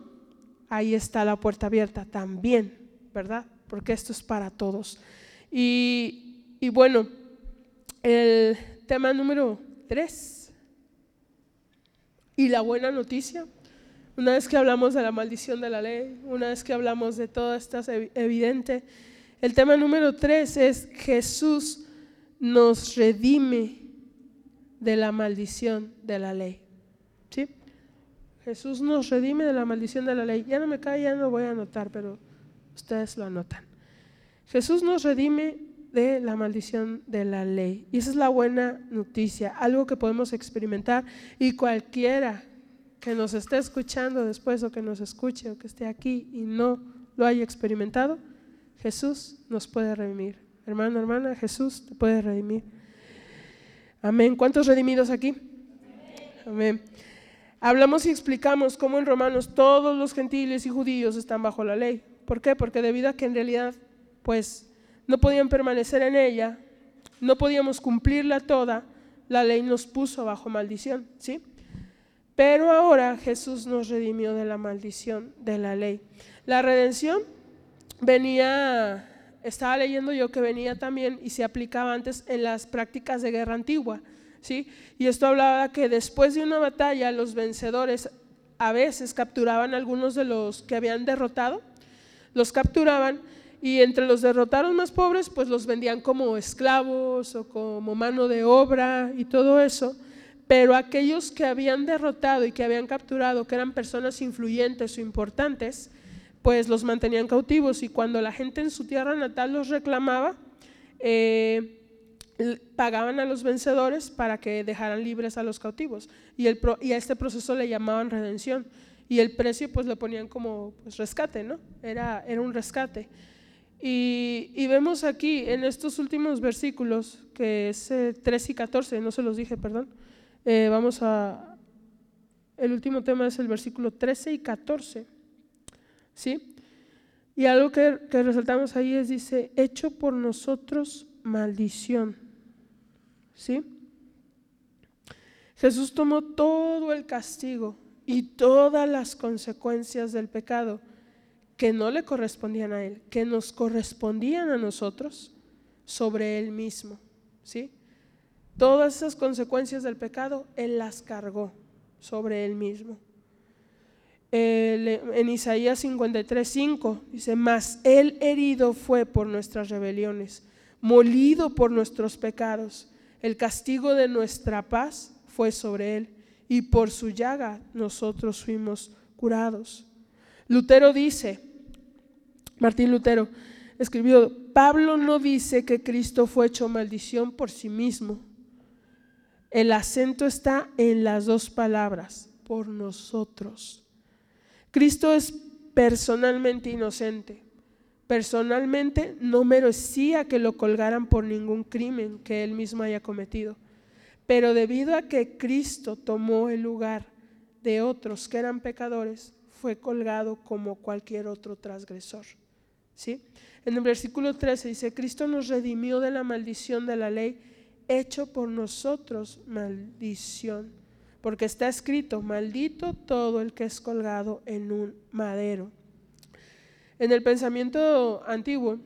ahí está la puerta abierta también, ¿verdad? Porque esto es para todos. Y, y bueno, el tema número tres. Y la buena noticia una vez que hablamos de la maldición de la ley, una vez que hablamos de todo esto evidente, el tema número tres es Jesús nos redime de la maldición de la ley. ¿Sí? Jesús nos redime de la maldición de la ley. Ya no me cae, ya no voy a anotar, pero ustedes lo anotan. Jesús nos redime de la maldición de la ley. Y esa es la buena noticia, algo que podemos experimentar y cualquiera que nos esté escuchando después o que nos escuche o que esté aquí y no lo haya experimentado, Jesús nos puede redimir. Hermano, hermana, Jesús te puede redimir. Amén. ¿Cuántos redimidos aquí? Amén. Hablamos y explicamos cómo en Romanos todos los gentiles y judíos están bajo la ley. ¿Por qué? Porque debido a que en realidad pues no podían permanecer en ella, no podíamos cumplirla toda, la ley nos puso bajo maldición, ¿sí? Pero ahora Jesús nos redimió de la maldición de la ley. La redención venía, estaba leyendo yo que venía también y se aplicaba antes en las prácticas de guerra antigua. ¿sí? Y esto hablaba que después de una batalla los vencedores a veces capturaban a algunos de los que habían derrotado, los capturaban y entre los derrotados más pobres pues los vendían como esclavos o como mano de obra y todo eso. Pero aquellos que habían derrotado y que habían capturado, que eran personas influyentes o importantes, pues los mantenían cautivos y cuando la gente en su tierra natal los reclamaba, eh, pagaban a los vencedores para que dejaran libres a los cautivos y, el, y a este proceso le llamaban redención y el precio pues lo ponían como pues, rescate, ¿no? Era, era un rescate. Y, vemos aquí en estos últimos versículos, que es 13 y 14, no se los dije, perdón, eh, vamos a, el último tema es el versículo 13 y 14. ¿Sí? Y algo que, que resaltamos ahí es, dice, hecho por nosotros maldición. ¿Sí? Jesús tomó todo el castigo y todas las consecuencias del pecado que no le correspondían a Él, que nos correspondían a nosotros sobre Él mismo. ¿Sí? Todas esas consecuencias del pecado, Él las cargó sobre Él mismo. en Isaías 53, 5, dice, mas él herido fue por nuestras rebeliones, molido por nuestros pecados. El castigo de nuestra paz fue sobre él, y por su llaga nosotros fuimos curados. Lutero dice, Martín Lutero escribió, Pablo no dice que Cristo fue hecho maldición por sí mismo. El acento está en las dos palabras, por nosotros. Cristo es personalmente inocente. Personalmente no merecía que lo colgaran por ningún crimen que él mismo haya cometido. Pero debido a que Cristo tomó el lugar de otros que eran pecadores, fue colgado como cualquier otro transgresor. ¿Sí? En el versículo 13 dice, Cristo nos redimió de la maldición de la ley, hecho por nosotros maldición porque está escrito, maldito todo el que es colgado en un madero. En el pensamiento antiguo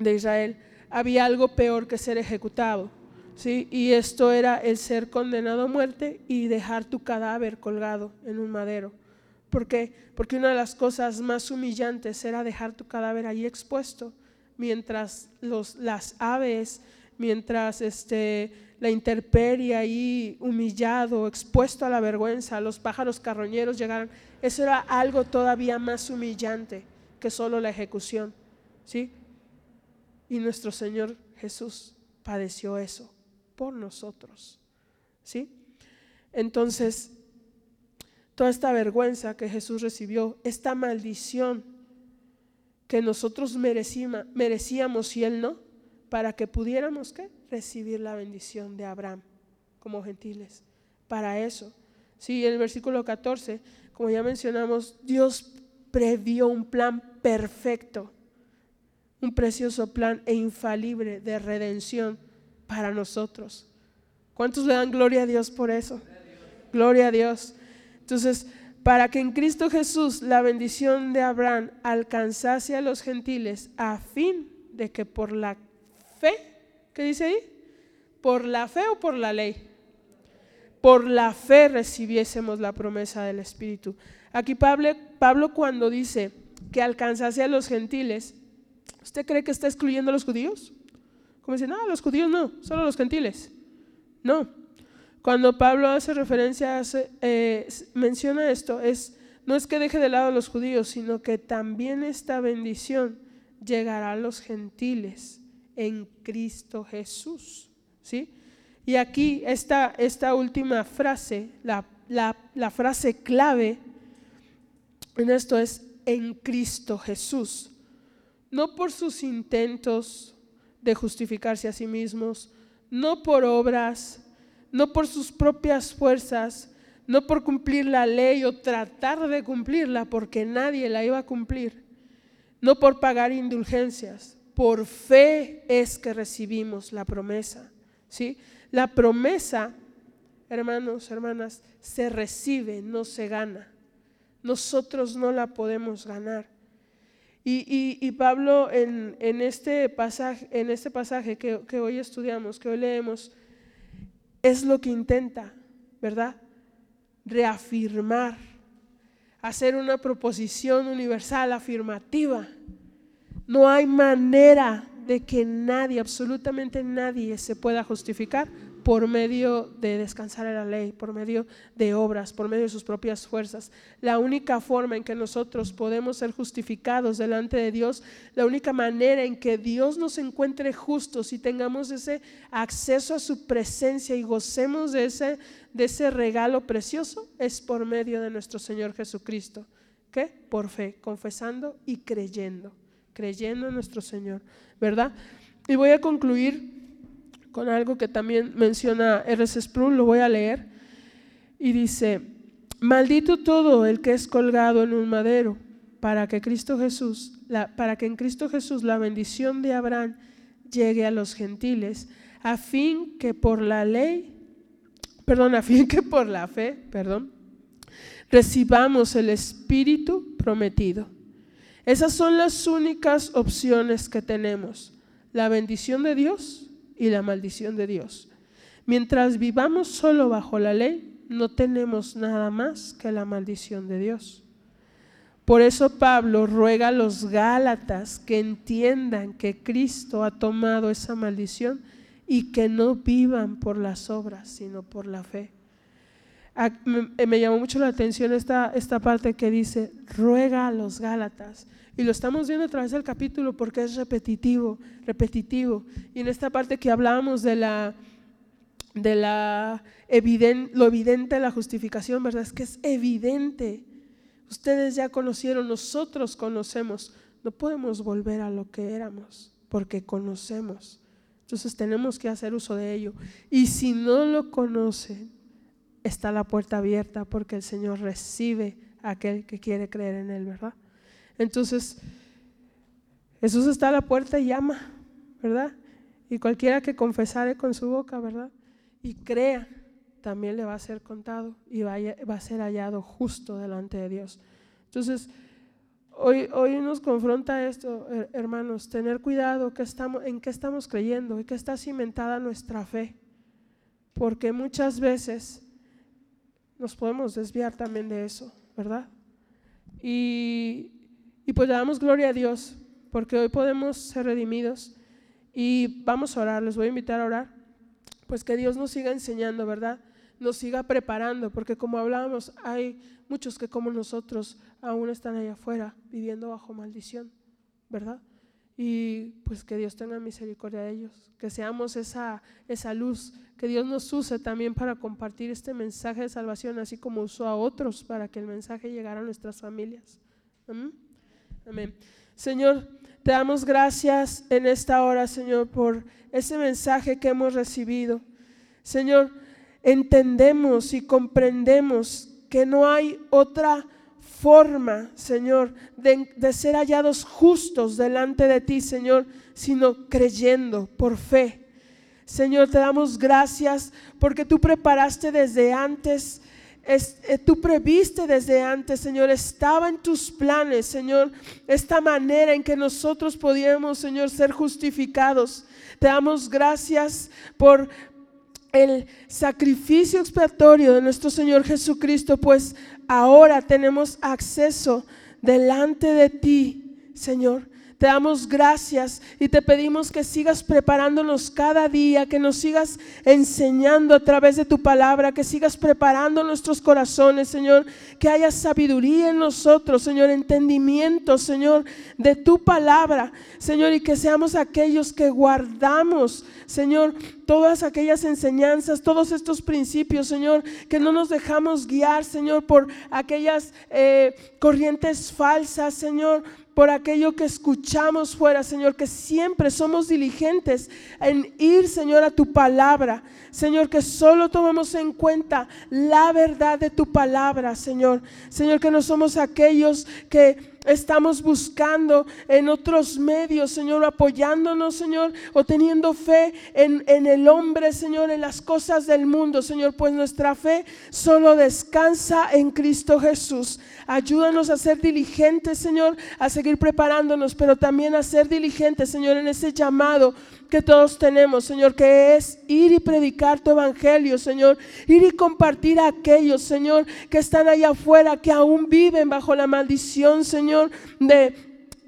de Israel había algo peor que ser ejecutado, ¿sí? y esto era el ser condenado a muerte y dejar tu cadáver colgado en un madero. ¿Por qué? Porque una de las cosas más humillantes era dejar tu cadáver ahí expuesto mientras los, las aves, mientras este, la intemperie ahí humillado, expuesto a la vergüenza, los pájaros carroñeros llegaron. Eso era algo todavía más humillante que solo la ejecución. ¿Sí? Y nuestro Señor Jesús padeció eso por nosotros. ¿Sí? Entonces, toda esta vergüenza que Jesús recibió, esta maldición que nosotros merecíamos y Él no, para que pudiéramos recibir la bendición de Abraham como gentiles. Para eso. Sí, en el versículo 14, como ya mencionamos, Dios previó un plan perfecto, un precioso plan e infalible de redención para nosotros. ¿Cuántos le dan gloria a Dios por eso? Gloria a Dios. Entonces, para que en Cristo Jesús la bendición de Abraham alcanzase a los gentiles a fin de que por la fe, ¿qué dice ahí? ¿Por la fe o por la ley? Por la fe recibiésemos la promesa del Espíritu. Aquí Pablo, Pablo cuando dice que alcanzase a los gentiles, ¿usted cree que está excluyendo a los judíos? Como dice, no, los judíos no, solo los gentiles. No. Cuando Pablo hace referencia, eh, menciona esto, es, no es que deje de lado a los judíos, sino que también esta bendición llegará a los gentiles en Cristo Jesús. ¿sí? Y aquí esta, esta última frase, la, la frase clave en esto es en Cristo Jesús. No por sus intentos de justificarse a sí mismos, no por obras, no por sus propias fuerzas, no por cumplir la ley o tratar de cumplirla porque nadie la iba a cumplir, no por pagar indulgencias, por fe es que recibimos la promesa. ¿sí? La promesa, hermanos, hermanas, se recibe, no se gana. Nosotros no la podemos ganar. Y, Pablo en, este pasaje, en este pasaje que, que hoy estudiamos, que hoy leemos, es lo que intenta, ¿verdad? Reafirmar, hacer una proposición universal, afirmativa no hay manera de que nadie, absolutamente nadie, se pueda justificar por medio de descansar en la ley, por medio de obras, por medio de sus propias fuerzas. La única forma en que nosotros podemos ser justificados delante de Dios, la única manera en que Dios nos encuentre justos y tengamos ese acceso a su presencia y gocemos de ese, de ese regalo precioso, es por medio de nuestro Señor Jesucristo. ¿Qué? Por fe, confesando y creyendo creyendo en nuestro Señor, ¿verdad? Y voy a concluir con algo que también menciona R.C. Sproul, lo voy a leer, y dice, maldito todo el que es colgado en un madero, para que Cristo Jesús, para que en Cristo Jesús la bendición de Abraham llegue a los gentiles, a fin que por la ley, perdón, a fin que por la fe, perdón, recibamos el Espíritu prometido. Esas son las únicas opciones que tenemos, la bendición de Dios y la maldición de Dios. Mientras vivamos solo bajo la ley, no tenemos nada más que la maldición de Dios. Por eso Pablo ruega a los Gálatas que entiendan que Cristo ha tomado esa maldición y que no vivan por las obras, sino por la fe. Me, llamó mucho la atención esta, esta parte que dice, ruega a los Gálatas. Y lo estamos viendo a través del capítulo porque es repetitivo, repetitivo. Y en esta parte que hablábamos de la, de la lo evidente de la justificación, ¿verdad? Es que es evidente. Ustedes ya conocieron, nosotros conocemos. No podemos volver a lo que éramos porque conocemos. Entonces tenemos que hacer uso de ello. Y si no lo conocen, está la puerta abierta porque el Señor recibe a aquel que quiere creer en Él, ¿verdad? Entonces, Jesús está a la puerta y llama, ¿verdad? Y cualquiera que confesare con su boca, ¿verdad? Y crea, también le va a ser contado y va a, ser hallado justo delante de Dios. Entonces, hoy, nos confronta esto, hermanos, tener cuidado en qué estamos creyendo y que está cimentada nuestra fe. Porque muchas veces nos podemos desviar también de eso, ¿verdad? Y, y pues le damos gloria a Dios, porque hoy podemos ser redimidos y vamos a orar, les voy a invitar a orar, pues que Dios nos siga enseñando, ¿verdad? Nos siga preparando, porque como hablábamos, hay muchos que como nosotros aún están allá afuera viviendo bajo maldición, ¿verdad? Y pues que Dios tenga misericordia de ellos, que seamos esa, esa luz, que Dios nos use también para compartir este mensaje de salvación, así como usó a otros para que el mensaje llegara a nuestras familias. Amén. Amén. Señor, te damos gracias en esta hora, Señor, por ese mensaje que hemos recibido. Señor, entendemos y comprendemos que no hay otra forma, Señor, de, de, ser hallados justos delante de ti, Señor, sino creyendo por fe. Señor, te damos gracias porque tú preparaste desde antes eh, tú previste desde antes, Señor, estaba en tus planes, Señor, esta manera en que nosotros podíamos, Señor, ser justificados. Te damos gracias por el sacrificio expiatorio de nuestro Señor Jesucristo, pues ahora tenemos acceso delante de ti, Señor. Te damos gracias y te pedimos que sigas preparándonos cada día, que nos sigas enseñando a través de tu palabra, que sigas preparando nuestros corazones, Señor, que haya sabiduría en nosotros, Señor, entendimiento, Señor, de tu palabra, Señor, y que seamos aquellos que guardamos, Señor, todas aquellas enseñanzas, todos estos principios, Señor, que no nos dejamos guiar, Señor, por aquellas eh, corrientes falsas, Señor, por aquello que escuchamos fuera, Señor, que siempre somos diligentes en ir, Señor, a tu palabra. Señor, que solo tomemos en cuenta la verdad de tu palabra, Señor. Señor, que no somos aquellos que estamos buscando en otros medios, Señor, apoyándonos, Señor, o teniendo fe en, en, el hombre, Señor, en las cosas del mundo, Señor, pues nuestra fe solo descansa en Cristo Jesús. Ayúdanos a ser diligentes, Señor, a seguir preparándonos, pero también a ser diligentes, Señor, en ese llamado que todos tenemos, Señor, que es ir y predicar tu evangelio, Señor, ir y compartir a aquellos, Señor, que están allá afuera, que aún viven bajo la maldición, Señor, de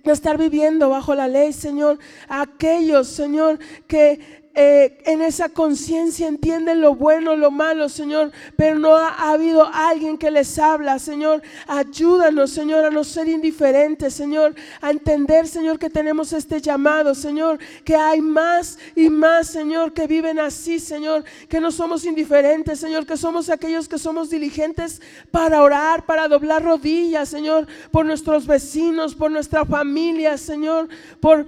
estar viviendo bajo la ley, Señor. Aquellos, Señor, que eh, en esa conciencia entienden lo bueno, lo malo, Señor, pero no ha, habido alguien que les habla, Señor. Ayúdanos, Señor, a no ser indiferentes, Señor, a entender, Señor, que tenemos este llamado, Señor, que hay más y más, Señor, que viven así, Señor, que no somos indiferentes, Señor, que somos aquellos que somos diligentes para orar, para doblar rodillas, Señor, por nuestros vecinos, por nuestra familia, Señor, por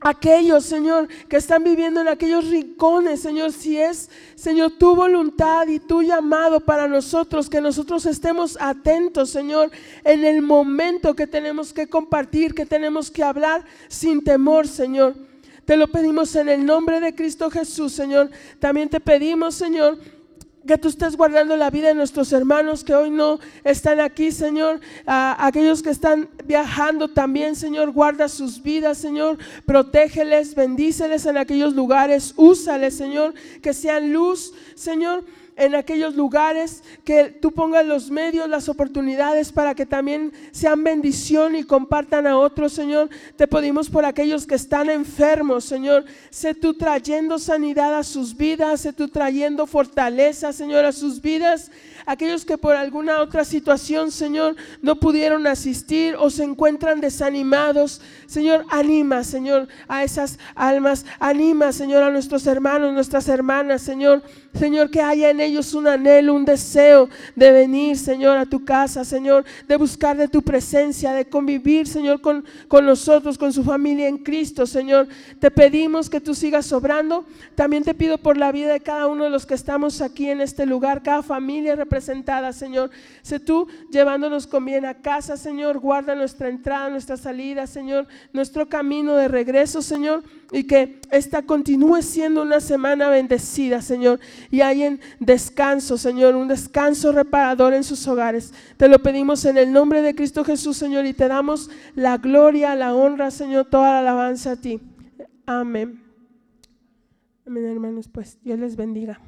aquellos, Señor, que están viviendo en aquellos rincones, Señor, si es, Señor, tu voluntad y tu llamado para nosotros, que nosotros estemos atentos, Señor, en el momento que tenemos que compartir, que tenemos que hablar sin temor, Señor. Te lo pedimos en el nombre de Cristo Jesús, Señor. También te pedimos, Señor, que tú estés guardando la vida de nuestros hermanos que hoy no están aquí, Señor. A aquellos que están viajando también, Señor, guarda sus vidas, Señor. Protégeles, bendíceles en aquellos lugares. Úsales, Señor, que sean luz, Señor en aquellos lugares, que tú pongas los medios, las oportunidades para que también sean bendición y compartan a otros, Señor. Te pedimos por aquellos que están enfermos, Señor. Sé tú trayendo sanidad a sus vidas, sé tú trayendo fortaleza, Señor, a sus vidas aquellos que por alguna otra situación, Señor, no pudieron asistir o se encuentran desanimados. Señor, anima, Señor, a esas almas. Anima, Señor, a nuestros hermanos, nuestras hermanas, Señor. Señor, que haya en ellos un anhelo, un deseo de venir, Señor, a tu casa, Señor, de buscar de tu presencia, de convivir, Señor, con, con nosotros, con su familia en Cristo, Señor. Te pedimos que tú sigas sobrando. También te pido por la vida de cada uno de los que estamos aquí en este lugar, cada familia representada presentada, Señor. Sé tú llevándonos con bien a casa, Señor. Guarda nuestra entrada, nuestra salida, Señor. Nuestro camino de regreso, Señor. Y que esta continúe siendo una semana bendecida, Señor. Y hay en descanso, Señor. Un descanso reparador en sus hogares. Te lo pedimos en el nombre de Cristo Jesús, Señor. Y te damos la gloria, la honra, Señor. Toda la alabanza a ti. Amén. Amén, hermanos. Pues Dios les bendiga.